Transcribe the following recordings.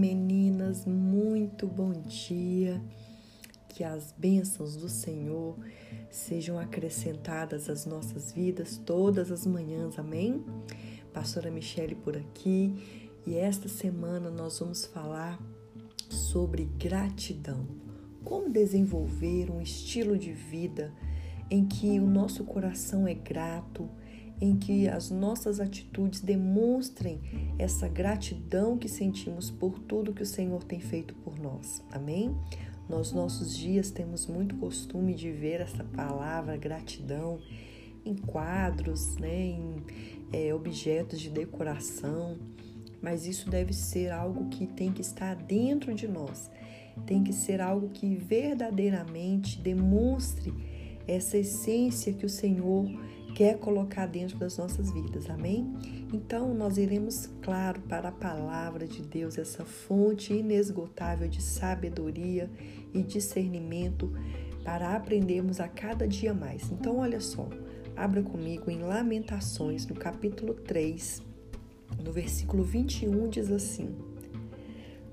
meninas, muito bom dia. Que as bênçãos do Senhor sejam acrescentadas às nossas vidas todas as manhãs, amém? Pastora Michele por aqui e esta semana nós vamos falar sobre gratidão. Como desenvolver um estilo de vida em que o nosso coração é grato, em que as nossas atitudes demonstrem essa gratidão que sentimos por tudo que o Senhor tem feito por nós. Amém? Nos nossos dias temos muito costume de ver essa palavra gratidão em quadros, né, em é, objetos de decoração, mas isso deve ser algo que tem que estar dentro de nós, tem que ser algo que verdadeiramente demonstre essa essência que o Senhor quer colocar dentro das nossas vidas, amém? Então, nós iremos, claro, para a palavra de Deus, essa fonte inesgotável de sabedoria e discernimento para aprendermos a cada dia mais. Então, olha só, abra comigo em Lamentações, no capítulo 3, no versículo 21, diz assim: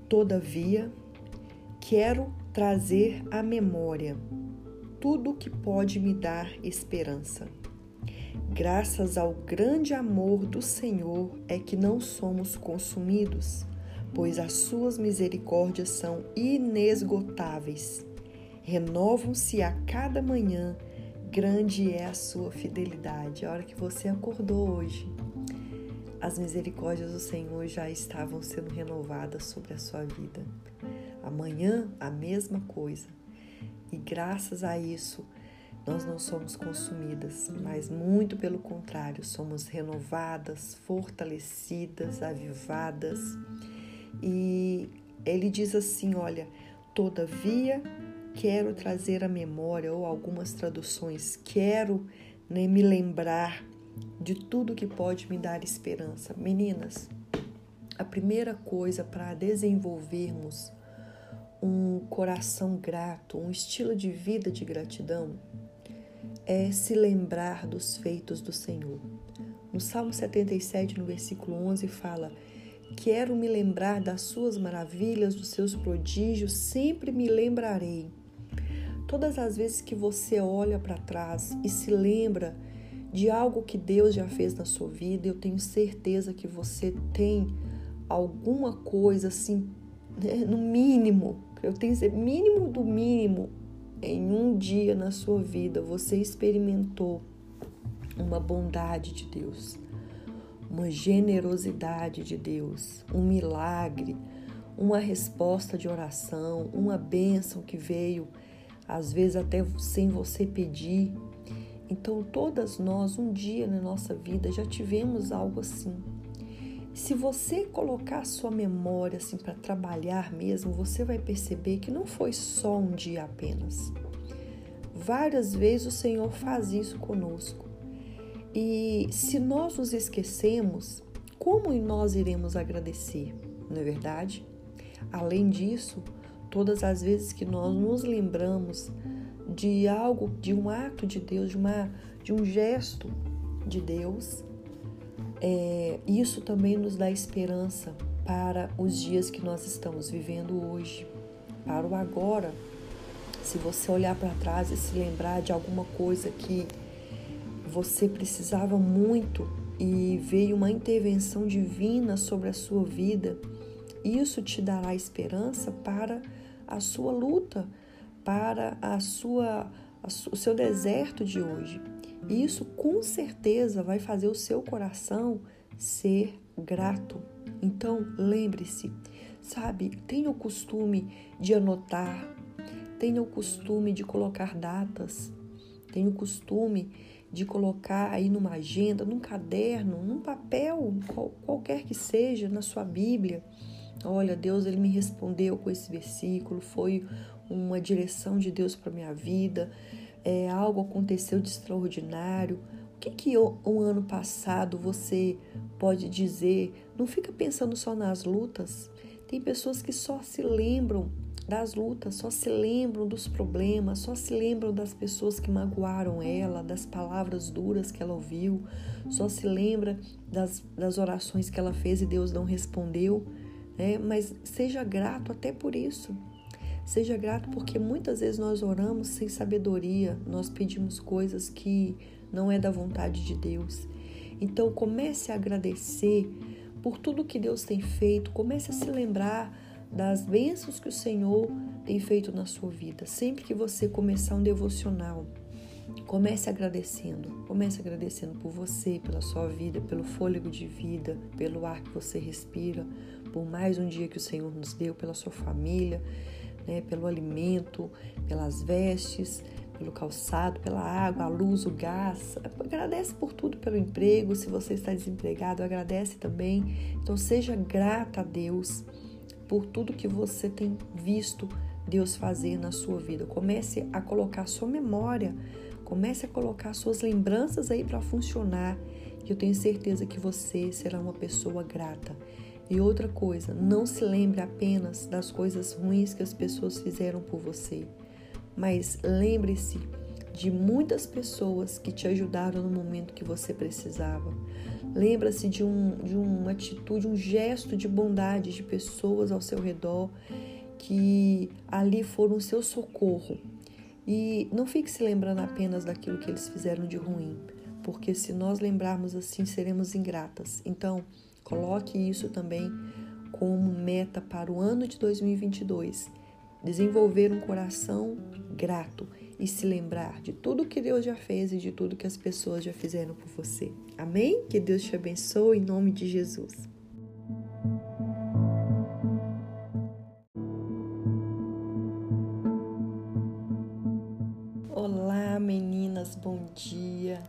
Todavia, quero trazer à memória tudo o que pode me dar esperança Graças ao grande amor do Senhor é que não somos consumidos, pois as suas misericórdias são inesgotáveis. Renovam-se a cada manhã, grande é a sua fidelidade. A hora que você acordou hoje, as misericórdias do Senhor já estavam sendo renovadas sobre a sua vida. Amanhã, a mesma coisa. E graças a isso, nós não somos consumidas, mas muito pelo contrário, somos renovadas, fortalecidas, avivadas. E ele diz assim: olha, todavia quero trazer à memória, ou algumas traduções, quero né, me lembrar de tudo que pode me dar esperança. Meninas, a primeira coisa para desenvolvermos um coração grato, um estilo de vida de gratidão, é se lembrar dos feitos do Senhor. No Salmo 77, no versículo 11, fala: Quero me lembrar das suas maravilhas, dos seus prodígios, sempre me lembrarei. Todas as vezes que você olha para trás e se lembra de algo que Deus já fez na sua vida, eu tenho certeza que você tem alguma coisa assim, né, no mínimo, eu tenho mínimo do mínimo, em um dia na sua vida você experimentou uma bondade de Deus, uma generosidade de Deus, um milagre, uma resposta de oração, uma bênção que veio, às vezes até sem você pedir. Então, todas nós, um dia na nossa vida, já tivemos algo assim. Se você colocar a sua memória assim para trabalhar mesmo, você vai perceber que não foi só um dia apenas. Várias vezes o Senhor faz isso conosco. E se nós nos esquecemos, como nós iremos agradecer? Não é verdade? Além disso, todas as vezes que nós nos lembramos de algo, de um ato de Deus, de, uma, de um gesto de Deus, é, isso também nos dá esperança para os dias que nós estamos vivendo hoje, para o agora. Se você olhar para trás e se lembrar de alguma coisa que você precisava muito e veio uma intervenção divina sobre a sua vida, isso te dará esperança para a sua luta, para a sua, o seu deserto de hoje. Isso com certeza vai fazer o seu coração ser grato. Então, lembre-se, sabe, tenha o costume de anotar, tenha o costume de colocar datas, tenha o costume de colocar aí numa agenda, num caderno, num papel, qual, qualquer que seja, na sua Bíblia. Olha, Deus ele me respondeu com esse versículo, foi uma direção de Deus para minha vida é, algo aconteceu de extraordinário. O que que um ano passado você pode dizer? Não fica pensando só nas lutas. Tem pessoas que só se lembram das lutas, só se lembram dos problemas, só se lembram das pessoas que magoaram ela, das palavras duras que ela ouviu, só se lembra das, das orações que ela fez e Deus não respondeu. né? mas seja grato até por isso. Seja grato porque muitas vezes nós oramos sem sabedoria, nós pedimos coisas que não é da vontade de Deus. Então comece a agradecer por tudo que Deus tem feito, comece a se lembrar das bênçãos que o Senhor tem feito na sua vida. Sempre que você começar um devocional, comece agradecendo. Comece agradecendo por você, pela sua vida, pelo fôlego de vida, pelo ar que você respira, por mais um dia que o Senhor nos deu, pela sua família, né, pelo alimento, pelas vestes, pelo calçado, pela água, a luz, o gás. Agradece por tudo, pelo emprego. Se você está desempregado, agradece também. Então seja grata a Deus por tudo que você tem visto Deus fazer na sua vida. Comece a colocar sua memória, comece a colocar suas lembranças aí para funcionar. Eu tenho certeza que você será uma pessoa grata. E outra coisa, não se lembre apenas das coisas ruins que as pessoas fizeram por você, mas lembre-se de muitas pessoas que te ajudaram no momento que você precisava. Lembra-se de, um, de uma atitude, um gesto de bondade de pessoas ao seu redor que ali foram o seu socorro. E não fique se lembrando apenas daquilo que eles fizeram de ruim, porque se nós lembrarmos assim, seremos ingratas. Então, coloque isso também como meta para o ano de 2022. Desenvolver um coração grato e se lembrar de tudo que Deus já fez e de tudo que as pessoas já fizeram por você. Amém? Que Deus te abençoe em nome de Jesus. Olá, meninas, bom dia.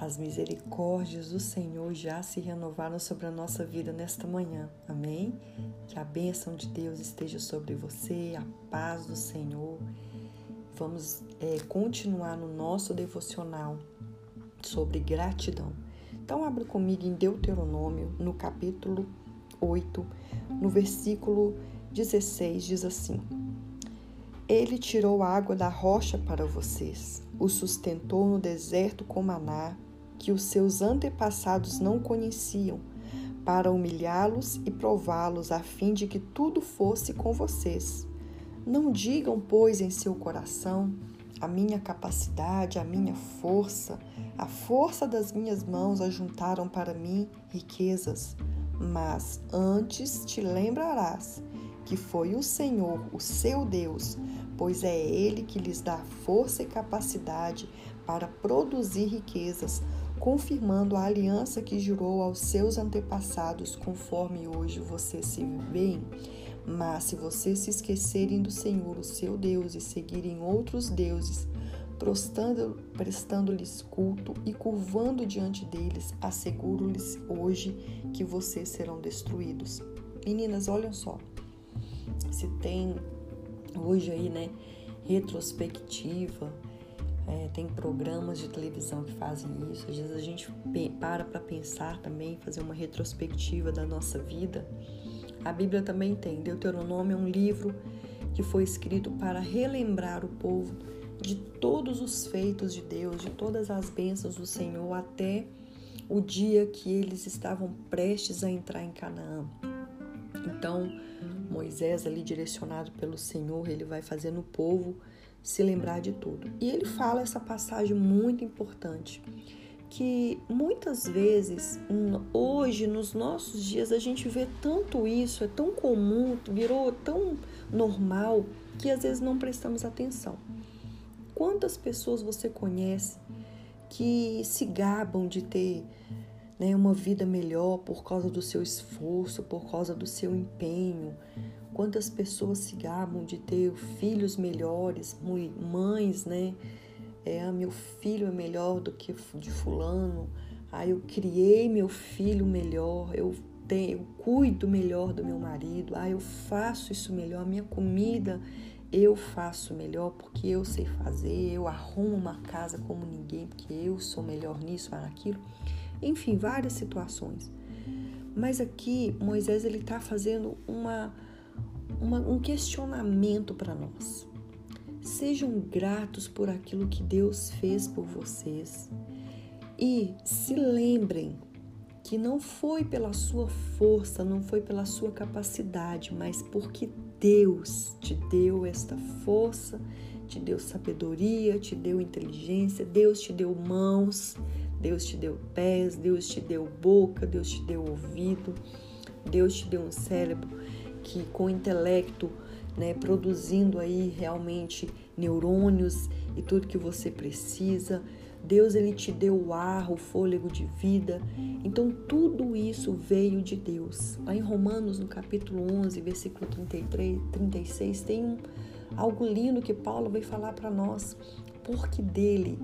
As misericórdias do Senhor já se renovaram sobre a nossa vida nesta manhã. Amém? Que a bênção de Deus esteja sobre você, a paz do Senhor Vamos é, continuar no nosso devocional sobre gratidão. Então, abra comigo em Deuteronômio, no capítulo 8, no versículo 16, diz assim: Ele tirou água da rocha para vocês, o sustentou no deserto com maná, que os seus antepassados não conheciam, para humilhá-los e prová-los, a fim de que tudo fosse com vocês não digam, pois, em seu coração: a minha capacidade, a minha força, a força das minhas mãos ajuntaram para mim riquezas. Mas antes te lembrarás que foi o Senhor, o seu Deus, pois é Ele que lhes dá força e capacidade para produzir riquezas, confirmando a aliança que jurou aos seus antepassados, conforme hoje você se vê. Mas se vocês se esquecerem do Senhor, o seu Deus, e seguirem outros deuses, prestando-lhes culto e curvando diante deles, asseguro-lhes hoje que vocês serão destruídos. Meninas, olhem só. Se tem hoje aí, né, retrospectiva, é, tem programas de televisão que fazem isso. Às vezes a gente para para pensar também, fazer uma retrospectiva da nossa vida. A Bíblia também tem. Deuteronômio é um livro que foi escrito para relembrar o povo de todos os feitos de Deus, de todas as bênçãos do Senhor até o dia que eles estavam prestes a entrar em Canaã. Então, Moisés, ali direcionado pelo Senhor, ele vai fazendo o povo se lembrar de tudo. E ele fala essa passagem muito importante que muitas vezes, hoje, nos nossos dias, a gente vê tanto isso, é tão comum, virou tão normal, que às vezes não prestamos atenção. Quantas pessoas você conhece que se gabam de ter né, uma vida melhor por causa do seu esforço, por causa do seu empenho? Quantas pessoas se gabam de ter filhos melhores, mães, né? é, ah, meu filho é melhor do que de fulano, ah, eu criei meu filho melhor, eu, tenho, eu cuido melhor do meu marido, ah, eu faço isso melhor, minha comida eu faço melhor porque eu sei fazer, eu arrumo uma casa como ninguém porque eu sou melhor nisso, naquilo. Enfim, várias situações. Mas aqui Moisés ele está fazendo uma, uma, um questionamento para nós. Sejam gratos por aquilo que Deus fez por vocês. E se lembrem que não foi pela sua força, não foi pela sua capacidade, mas porque Deus te deu esta força, te deu sabedoria, te deu inteligência, Deus te deu mãos, Deus te deu pés, Deus te deu boca, Deus te deu ouvido, Deus te deu um cérebro que com intelecto, né, produzindo aí realmente neurônios e tudo que você precisa. Deus ele te deu o ar, o fôlego de vida. Então tudo isso veio de Deus. Lá em Romanos, no capítulo 11, versículo 33, 36, tem um, algo lindo que Paulo vai falar para nós. Porque dele,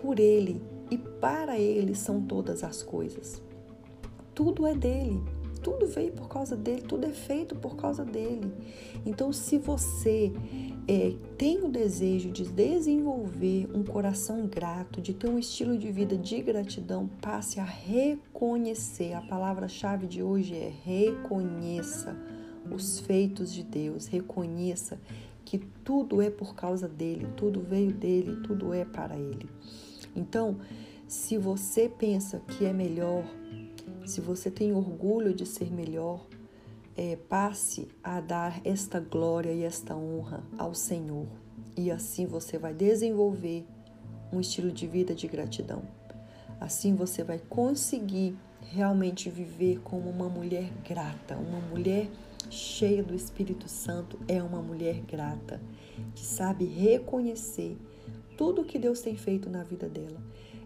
por ele e para ele são todas as coisas. Tudo é dele. Tudo veio por causa dele, tudo é feito por causa dele. Então, se você é, tem o desejo de desenvolver um coração grato, de ter um estilo de vida de gratidão, passe a reconhecer. A palavra-chave de hoje é reconheça os feitos de Deus, reconheça que tudo é por causa dele, tudo veio dele, tudo é para ele. Então, se você pensa que é melhor se você tem orgulho de ser melhor, é, passe a dar esta glória e esta honra ao Senhor. E assim você vai desenvolver um estilo de vida de gratidão. Assim você vai conseguir realmente viver como uma mulher grata, uma mulher cheia do Espírito Santo é uma mulher grata, que sabe reconhecer tudo que Deus tem feito na vida dela.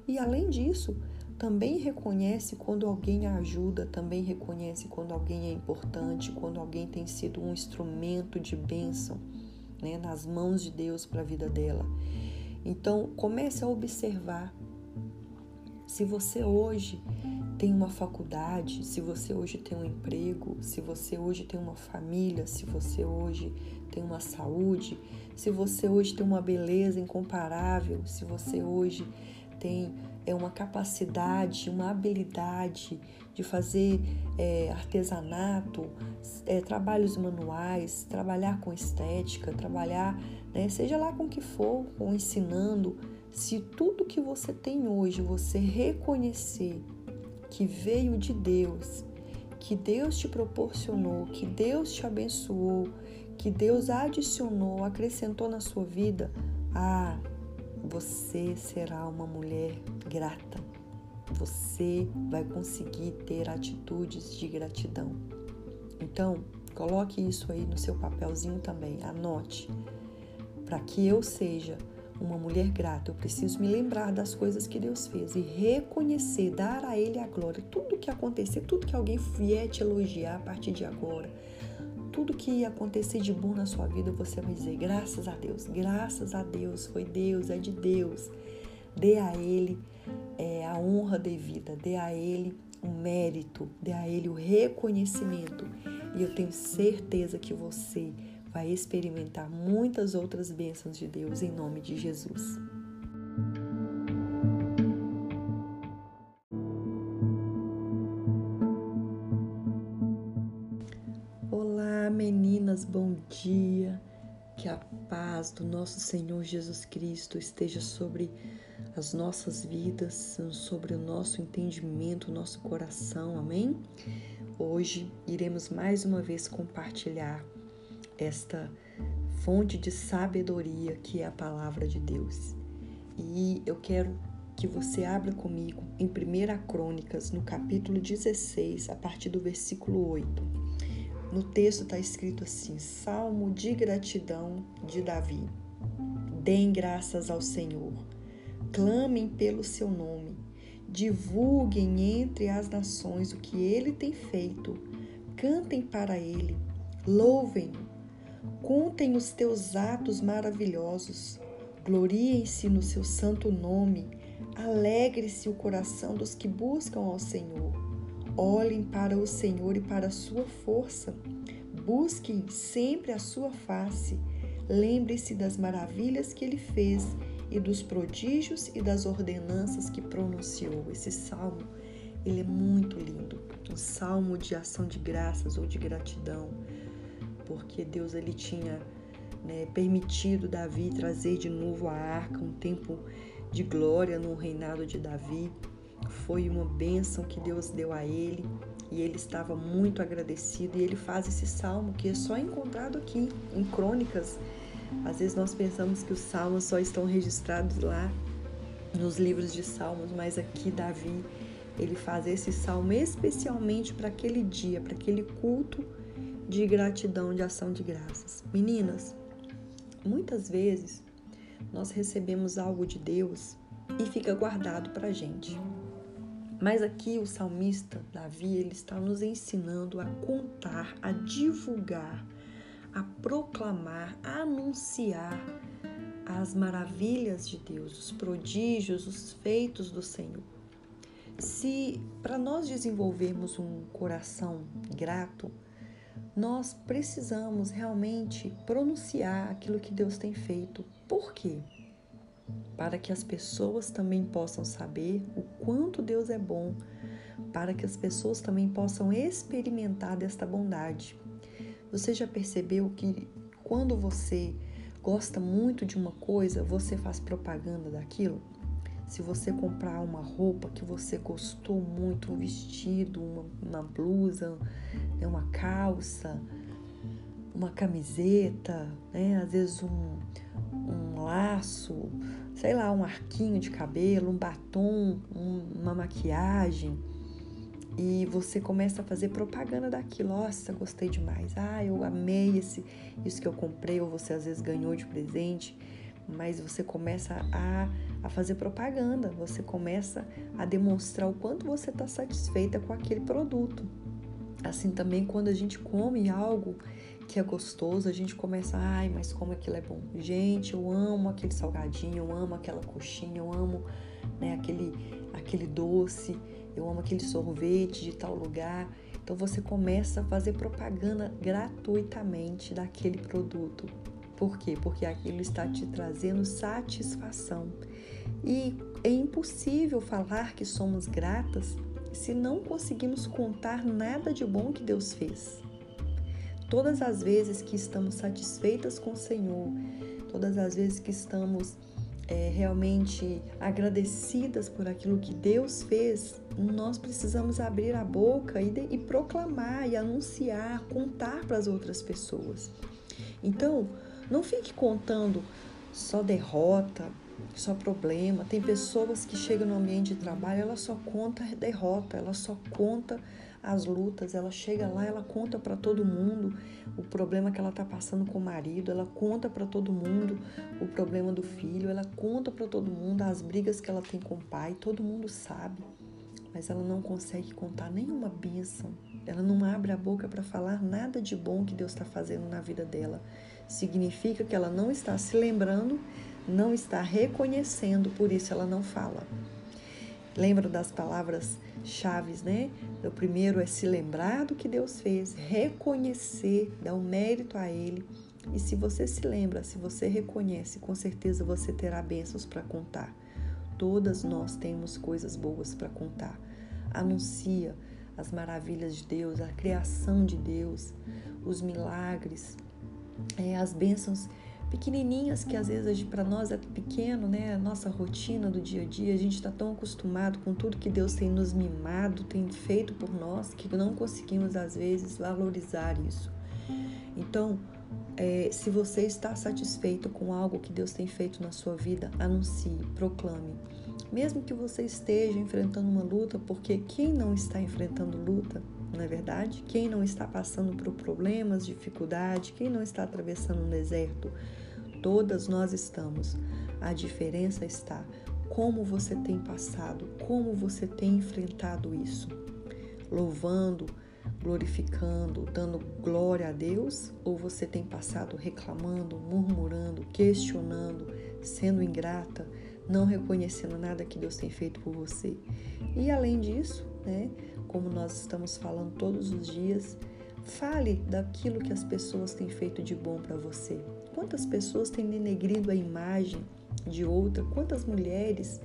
E além disso, também reconhece quando alguém a ajuda, também reconhece quando alguém é importante, quando alguém tem sido um instrumento de bênção né, nas mãos de Deus para a vida dela. Então, comece a observar se você hoje tem uma faculdade, se você hoje tem um emprego, se você hoje tem uma família, se você hoje tem uma saúde, se você hoje tem uma beleza incomparável, se você hoje tem é uma capacidade, uma habilidade de fazer é, artesanato, é, trabalhos manuais, trabalhar com estética, trabalhar, né, seja lá com que for, com ensinando. Se tudo que você tem hoje você reconhecer que veio de Deus, que Deus te proporcionou, que Deus te abençoou, que Deus adicionou, acrescentou na sua vida, ah, você será uma mulher grata. Você vai conseguir ter atitudes de gratidão. Então, coloque isso aí no seu papelzinho também, anote. Para que eu seja uma mulher grata, eu preciso me lembrar das coisas que Deus fez e reconhecer, dar a Ele a glória. Tudo que acontecer, tudo que alguém vier te elogiar a partir de agora, tudo que acontecer de bom na sua vida, você vai dizer: graças a Deus, graças a Deus, foi Deus, é de Deus. Dê a Ele é, a honra devida, dê a Ele o mérito, dê a Ele o reconhecimento. E eu tenho certeza que você vai experimentar muitas outras bênçãos de Deus em nome de Jesus. Dia. Que a paz do nosso Senhor Jesus Cristo esteja sobre as nossas vidas, sobre o nosso entendimento, o nosso coração, amém? Hoje iremos mais uma vez compartilhar esta fonte de sabedoria que é a palavra de Deus. E eu quero que você abra comigo em 1 Crônicas, no capítulo 16, a partir do versículo 8. No texto está escrito assim: Salmo de gratidão de Davi. Deem graças ao Senhor, clamem pelo seu nome, divulguem entre as nações o que ele tem feito, cantem para ele, louvem-no, contem os teus atos maravilhosos, gloriem-se no seu santo nome, alegre-se o coração dos que buscam ao Senhor Olhem para o Senhor e para a sua força. Busquem sempre a sua face. Lembre-se das maravilhas que ele fez e dos prodígios e das ordenanças que pronunciou. Esse salmo, ele é muito lindo. Um salmo de ação de graças ou de gratidão, porque Deus ele tinha né, permitido Davi trazer de novo a arca, um tempo de glória no reinado de Davi. Foi uma bênção que Deus deu a ele e ele estava muito agradecido. E ele faz esse salmo que é só encontrado aqui em Crônicas. Às vezes nós pensamos que os salmos só estão registrados lá nos livros de salmos, mas aqui Davi ele faz esse salmo especialmente para aquele dia, para aquele culto de gratidão, de ação de graças. Meninas, muitas vezes nós recebemos algo de Deus e fica guardado para gente. Mas aqui o salmista Davi ele está nos ensinando a contar, a divulgar, a proclamar, a anunciar as maravilhas de Deus, os prodígios, os feitos do Senhor. Se para nós desenvolvermos um coração grato, nós precisamos realmente pronunciar aquilo que Deus tem feito. Por quê? Para que as pessoas também possam saber o quanto Deus é bom, para que as pessoas também possam experimentar desta bondade. Você já percebeu que quando você gosta muito de uma coisa, você faz propaganda daquilo? Se você comprar uma roupa que você gostou muito, um vestido, uma, uma blusa, né, uma calça, uma camiseta, né, às vezes um, um laço, sei lá, um arquinho de cabelo, um batom, um, uma maquiagem, e você começa a fazer propaganda daquilo. Nossa, gostei demais. Ah, eu amei esse, isso que eu comprei, ou você às vezes ganhou de presente, mas você começa a, a fazer propaganda, você começa a demonstrar o quanto você está satisfeita com aquele produto. Assim também quando a gente come algo que é gostoso, a gente começa, ai, mas como aquilo é bom. Gente, eu amo aquele salgadinho, eu amo aquela coxinha, eu amo né, aquele, aquele doce, eu amo aquele sorvete de tal lugar. Então você começa a fazer propaganda gratuitamente daquele produto. Por quê? Porque aquilo está te trazendo satisfação. E é impossível falar que somos gratas se não conseguimos contar nada de bom que Deus fez. Todas as vezes que estamos satisfeitas com o Senhor, todas as vezes que estamos é, realmente agradecidas por aquilo que Deus fez, nós precisamos abrir a boca e, de, e proclamar e anunciar, contar para as outras pessoas. Então, não fique contando só derrota, só problema. Tem pessoas que chegam no ambiente de trabalho, ela só conta derrota, ela só conta as lutas, ela chega lá, ela conta para todo mundo o problema que ela está passando com o marido, ela conta para todo mundo o problema do filho, ela conta para todo mundo as brigas que ela tem com o pai, todo mundo sabe, mas ela não consegue contar nenhuma bênção, ela não abre a boca para falar nada de bom que Deus está fazendo na vida dela. Significa que ela não está se lembrando, não está reconhecendo, por isso ela não fala. Lembra das palavras chaves, né? O primeiro é se lembrar do que Deus fez, reconhecer, dar um mérito a Ele. E se você se lembra, se você reconhece, com certeza você terá bênçãos para contar. Todas nós temos coisas boas para contar. Anuncia as maravilhas de Deus, a criação de Deus, os milagres, é, as bênçãos pequenininhas que às vezes para nós é pequeno, né? A nossa rotina do dia a dia, a gente está tão acostumado com tudo que Deus tem nos mimado, tem feito por nós, que não conseguimos às vezes valorizar isso. Então, é, se você está satisfeito com algo que Deus tem feito na sua vida, anuncie, proclame. Mesmo que você esteja enfrentando uma luta, porque quem não está enfrentando luta, não é verdade? Quem não está passando por problemas, dificuldade, quem não está atravessando um deserto, Todas nós estamos. A diferença está como você tem passado, como você tem enfrentado isso. Louvando, glorificando, dando glória a Deus, ou você tem passado reclamando, murmurando, questionando, sendo ingrata, não reconhecendo nada que Deus tem feito por você. E além disso, né, como nós estamos falando todos os dias, Fale daquilo que as pessoas têm feito de bom para você. Quantas pessoas têm denegrido a imagem de outra? Quantas mulheres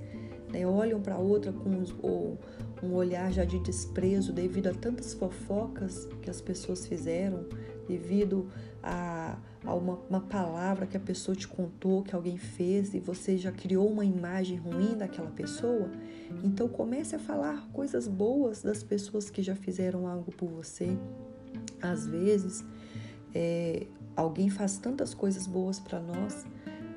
né, olham para outra com um olhar já de desprezo devido a tantas fofocas que as pessoas fizeram, devido a, a uma, uma, palavra que a pessoa te contou, que alguém fez e você já criou uma imagem ruim daquela pessoa. Então comece a falar coisas boas das pessoas que já fizeram algo por você. Às vezes, é, alguém faz tantas coisas boas para nós,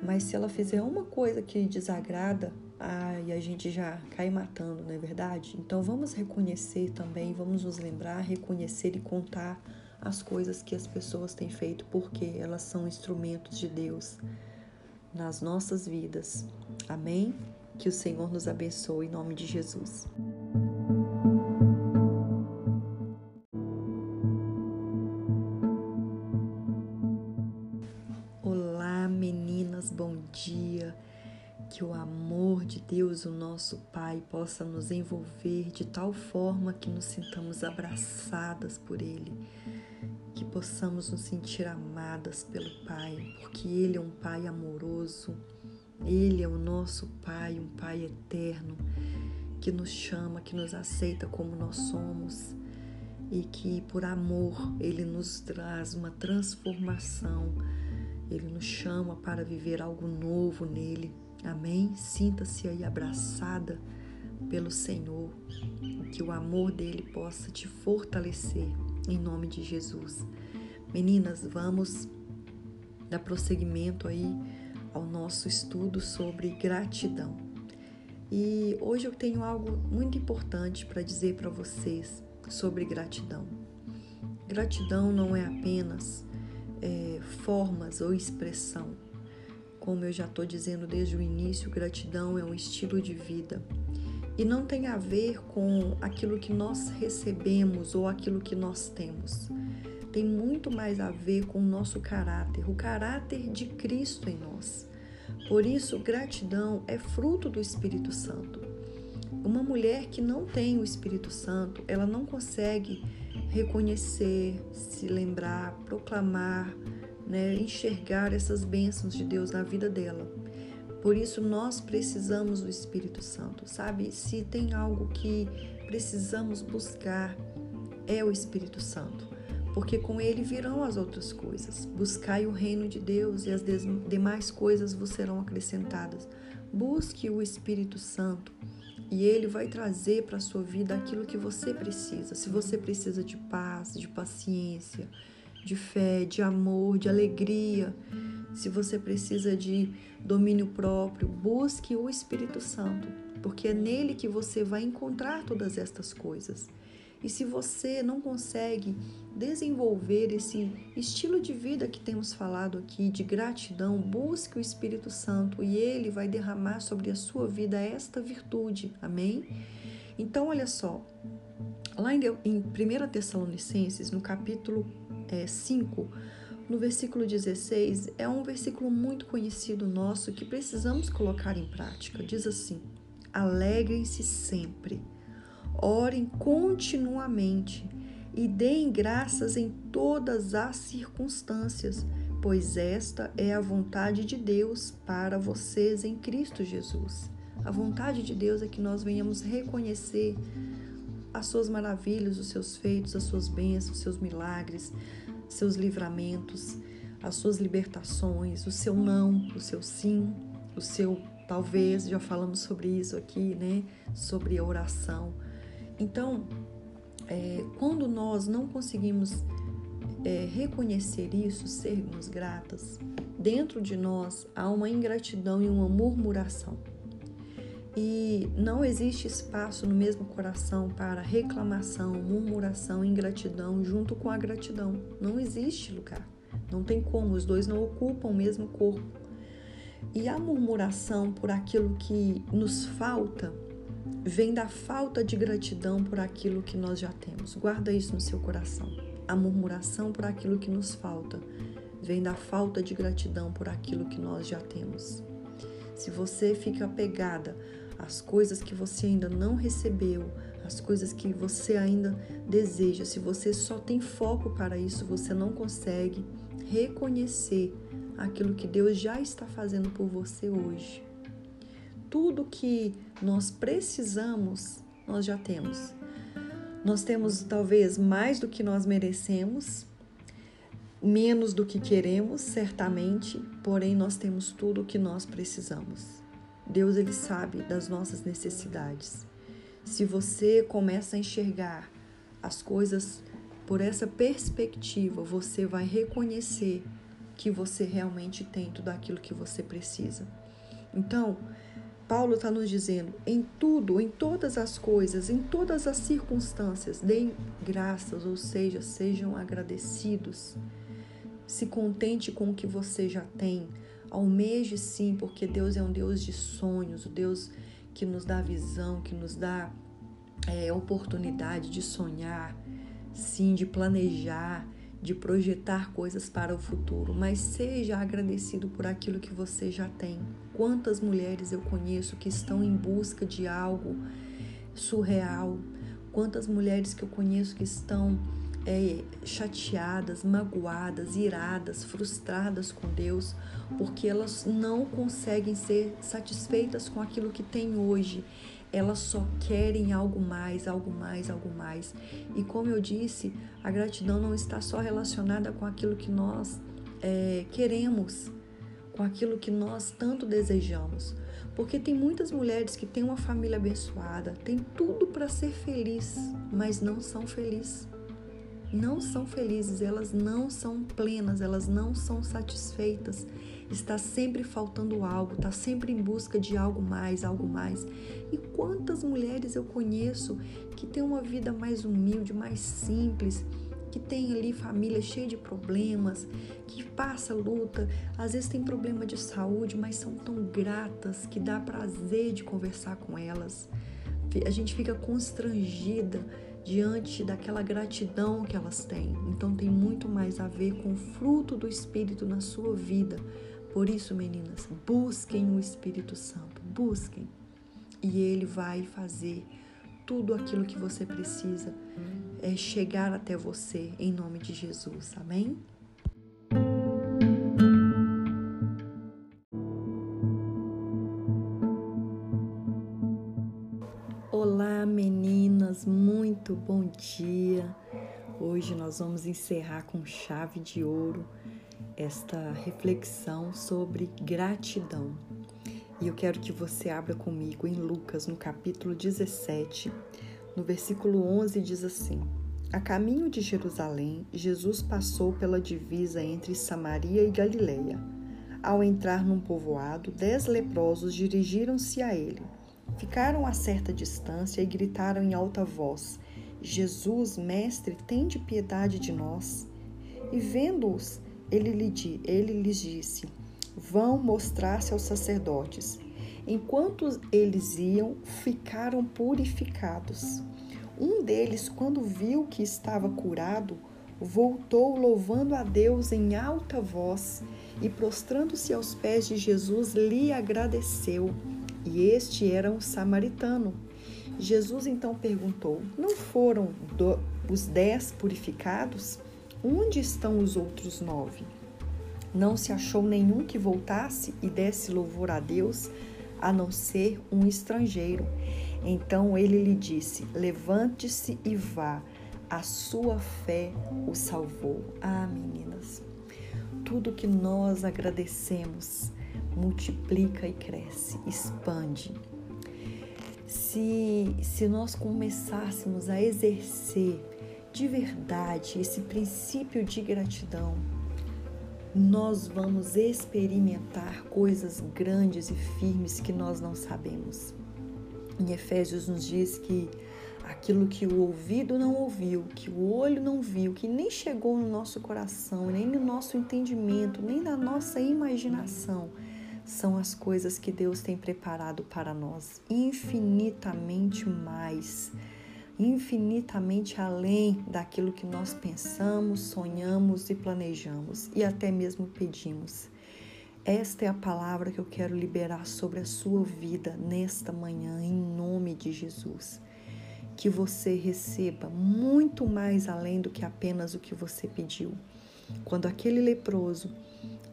mas se ela fizer uma coisa que desagrada, ai, a gente já cai matando, não é verdade? Então vamos reconhecer também, vamos nos lembrar, reconhecer e contar as coisas que as pessoas têm feito, porque elas são instrumentos de Deus nas nossas vidas. Amém? Que o Senhor nos abençoe em nome de Jesus. Deus, o nosso Pai, possa nos envolver de tal forma que nos sintamos abraçadas por Ele que possamos nos sentir amadas pelo Pai, porque Ele é um Pai amoroso, Ele é o nosso Pai, um Pai eterno, que nos chama, que nos aceita como nós somos e que por amor Ele nos traz uma transformação, Ele nos chama para viver algo novo nele. Amém? Sinta-se aí abraçada pelo Senhor, que o amor dele possa te fortalecer em nome de Jesus. Meninas, vamos dar prosseguimento aí ao nosso estudo sobre gratidão. E hoje eu tenho algo muito importante para dizer para vocês sobre gratidão. Gratidão não é apenas é, formas ou expressão. Como eu já estou dizendo desde o início, gratidão é um estilo de vida e não tem a ver com aquilo que nós recebemos ou aquilo que nós temos. Tem muito mais a ver com o nosso caráter, o caráter de Cristo em nós. Por isso, gratidão é fruto do Espírito Santo. Uma mulher que não tem o Espírito Santo, ela não consegue reconhecer, se lembrar, proclamar, né, enxergar essas bênçãos de Deus na vida dela. Por isso nós precisamos do Espírito Santo, sabe? Se tem algo que precisamos buscar é o Espírito Santo, porque com ele virão as outras coisas. Buscai o reino de Deus e as demais coisas vos serão acrescentadas. Busque o Espírito Santo e ele vai trazer para a sua vida aquilo que você precisa. Se você precisa de paz, de paciência, de fé, de amor, de alegria, se você precisa de domínio próprio, busque o Espírito Santo, porque é nele que você vai encontrar todas estas coisas. E se você não consegue desenvolver esse estilo de vida que temos falado aqui, de gratidão, busque o Espírito Santo e ele vai derramar sobre a sua vida esta virtude. Amém? Então, olha só, lá em 1 Tessalonicenses, no capítulo é, 5, no versículo 16, é um versículo muito conhecido nosso que precisamos colocar em prática. Diz assim: Alegrem-se sempre, orem continuamente e deem graças em todas as circunstâncias, pois esta é a vontade de Deus para vocês em Cristo Jesus. A vontade de Deus é que nós venhamos reconhecer as suas maravilhas, os seus feitos, as suas bênçãos, os seus milagres, seus livramentos, as suas libertações, o seu não, o seu sim, o seu talvez, já falamos sobre isso aqui, né? Sobre a oração. Então, é, quando nós não conseguimos é, reconhecer isso, sermos gratas, dentro de nós há uma ingratidão e uma murmuração. E não existe espaço no mesmo coração para reclamação, murmuração, ingratidão junto com a gratidão. Não existe lugar. Não tem como, os dois não ocupam o mesmo corpo. E a murmuração por aquilo que nos falta vem da falta de gratidão por aquilo que nós já temos. Guarda isso no seu coração. A murmuração por aquilo que nos falta vem da falta de gratidão por aquilo que nós já temos. Se você fica apegada as coisas que você ainda não recebeu, as coisas que você ainda deseja. Se você só tem foco para isso, você não consegue reconhecer aquilo que Deus já está fazendo por você hoje. tudo que nós precisamos, nós já temos. Nós temos talvez mais do que nós merecemos, menos do que queremos, certamente, porém nós temos tudo o que nós precisamos. Deus ele sabe das nossas necessidades. Se você começa a enxergar as coisas por essa perspectiva, você vai reconhecer que você realmente tem tudo aquilo que você precisa. Então, Paulo está nos dizendo: em tudo, em todas as coisas, em todas as circunstâncias, deem graças, ou seja, sejam agradecidos. Se contente com o que você já tem. Almeje sim, porque Deus é um Deus de sonhos, o Deus que nos dá visão, que nos dá é, oportunidade de sonhar, sim, de planejar, de projetar coisas para o futuro, mas seja agradecido por aquilo que você já tem. Quantas mulheres eu conheço que estão em busca de algo surreal? Quantas mulheres que eu conheço que estão é, chateadas, magoadas, iradas, frustradas com Deus, porque elas não conseguem ser satisfeitas com aquilo que têm hoje elas só querem algo mais, algo mais, algo mais. E como eu disse, a gratidão não está só relacionada com aquilo que nós é, queremos, com aquilo que nós tanto desejamos. Porque tem muitas mulheres que têm uma família abençoada, têm tudo para ser feliz, mas não são felizes. Não são felizes, elas não são plenas, elas não são satisfeitas está sempre faltando algo, está sempre em busca de algo mais, algo mais. E quantas mulheres eu conheço que têm uma vida mais humilde, mais simples, que tem ali família cheia de problemas, que passa luta, às vezes tem problema de saúde, mas são tão gratas que dá prazer de conversar com elas. A gente fica constrangida diante daquela gratidão que elas têm. Então tem muito mais a ver com o fruto do Espírito na sua vida por isso, meninas, busquem o Espírito Santo, busquem. E ele vai fazer tudo aquilo que você precisa é chegar até você em nome de Jesus. Amém? Muito bom dia. Hoje nós vamos encerrar com chave de ouro esta reflexão sobre gratidão. E eu quero que você abra comigo em Lucas, no capítulo 17, no versículo 11, diz assim: A caminho de Jerusalém, Jesus passou pela divisa entre Samaria e Galiléia. Ao entrar num povoado, dez leprosos dirigiram-se a ele. Ficaram a certa distância e gritaram em alta voz: Jesus, mestre, tem de piedade de nós. E vendo-os, ele, lhe, ele lhes disse: Vão mostrar-se aos sacerdotes. Enquanto eles iam, ficaram purificados. Um deles, quando viu que estava curado, voltou louvando a Deus em alta voz e, prostrando-se aos pés de Jesus, lhe agradeceu. E este era um samaritano. Jesus então perguntou: Não foram do, os dez purificados? Onde estão os outros nove? Não se achou nenhum que voltasse e desse louvor a Deus, a não ser um estrangeiro. Então ele lhe disse: Levante-se e vá, a sua fé o salvou. Ah, meninas, tudo que nós agradecemos multiplica e cresce, expande. Se, se nós começássemos a exercer de verdade esse princípio de gratidão, nós vamos experimentar coisas grandes e firmes que nós não sabemos. Em Efésios nos diz que aquilo que o ouvido não ouviu, que o olho não viu, que nem chegou no nosso coração, nem no nosso entendimento, nem na nossa imaginação, são as coisas que Deus tem preparado para nós, infinitamente mais infinitamente além daquilo que nós pensamos, sonhamos e planejamos e até mesmo pedimos. Esta é a palavra que eu quero liberar sobre a sua vida nesta manhã, em nome de Jesus. Que você receba muito mais além do que apenas o que você pediu. Quando aquele leproso,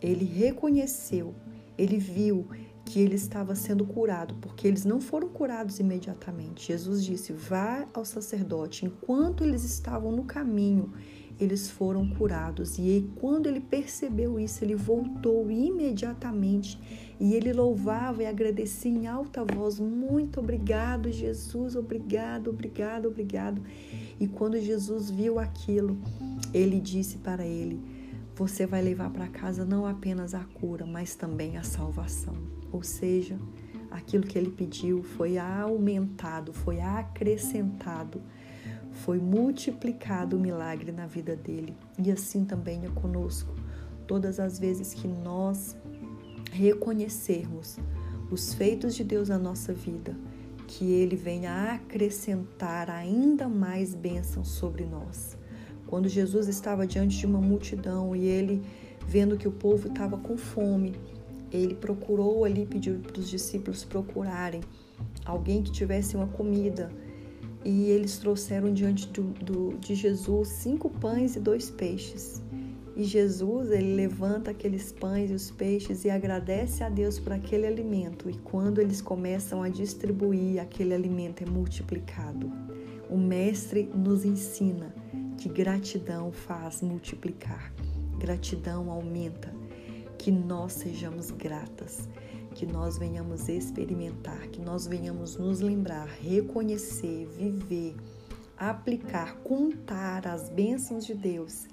ele reconheceu, ele viu que ele estava sendo curado, porque eles não foram curados imediatamente. Jesus disse: Vá ao sacerdote. Enquanto eles estavam no caminho, eles foram curados. E aí, quando ele percebeu isso, ele voltou imediatamente e ele louvava e agradecia em alta voz: Muito obrigado, Jesus, obrigado, obrigado, obrigado. E quando Jesus viu aquilo, ele disse para ele: Você vai levar para casa não apenas a cura, mas também a salvação. Ou seja, aquilo que ele pediu foi aumentado, foi acrescentado, foi multiplicado o milagre na vida dele. E assim também é conosco. Todas as vezes que nós reconhecermos os feitos de Deus na nossa vida, que Ele venha acrescentar ainda mais bênçãos sobre nós. Quando Jesus estava diante de uma multidão e ele, vendo que o povo estava com fome, ele procurou ali, pediu para os discípulos procurarem alguém que tivesse uma comida. E eles trouxeram diante do, do, de Jesus cinco pães e dois peixes. E Jesus, ele levanta aqueles pães e os peixes e agradece a Deus por aquele alimento. E quando eles começam a distribuir, aquele alimento é multiplicado. O Mestre nos ensina que gratidão faz multiplicar, gratidão aumenta que nós sejamos gratas, que nós venhamos experimentar, que nós venhamos nos lembrar, reconhecer, viver, aplicar, contar as bênçãos de Deus,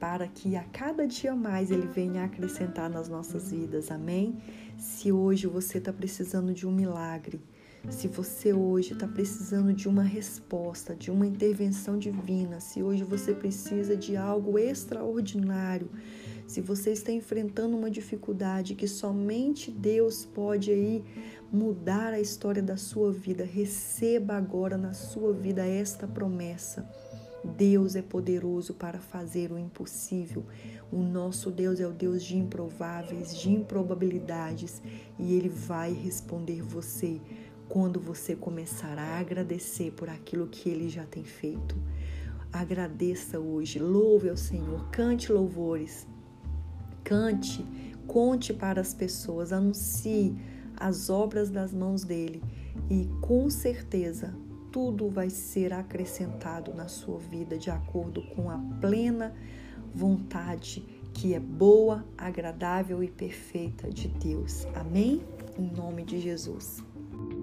para que a cada dia mais Ele venha acrescentar nas nossas vidas. Amém? Se hoje você está precisando de um milagre, se você hoje está precisando de uma resposta, de uma intervenção divina, se hoje você precisa de algo extraordinário, se você está enfrentando uma dificuldade que somente Deus pode aí mudar a história da sua vida, receba agora na sua vida esta promessa. Deus é poderoso para fazer o impossível. O nosso Deus é o Deus de improváveis, de improbabilidades, e ele vai responder você quando você começar a agradecer por aquilo que ele já tem feito. Agradeça hoje, louve ao Senhor, cante louvores Cante, conte para as pessoas, anuncie as obras das mãos dele e com certeza tudo vai ser acrescentado na sua vida de acordo com a plena vontade que é boa, agradável e perfeita de Deus. Amém? Em nome de Jesus.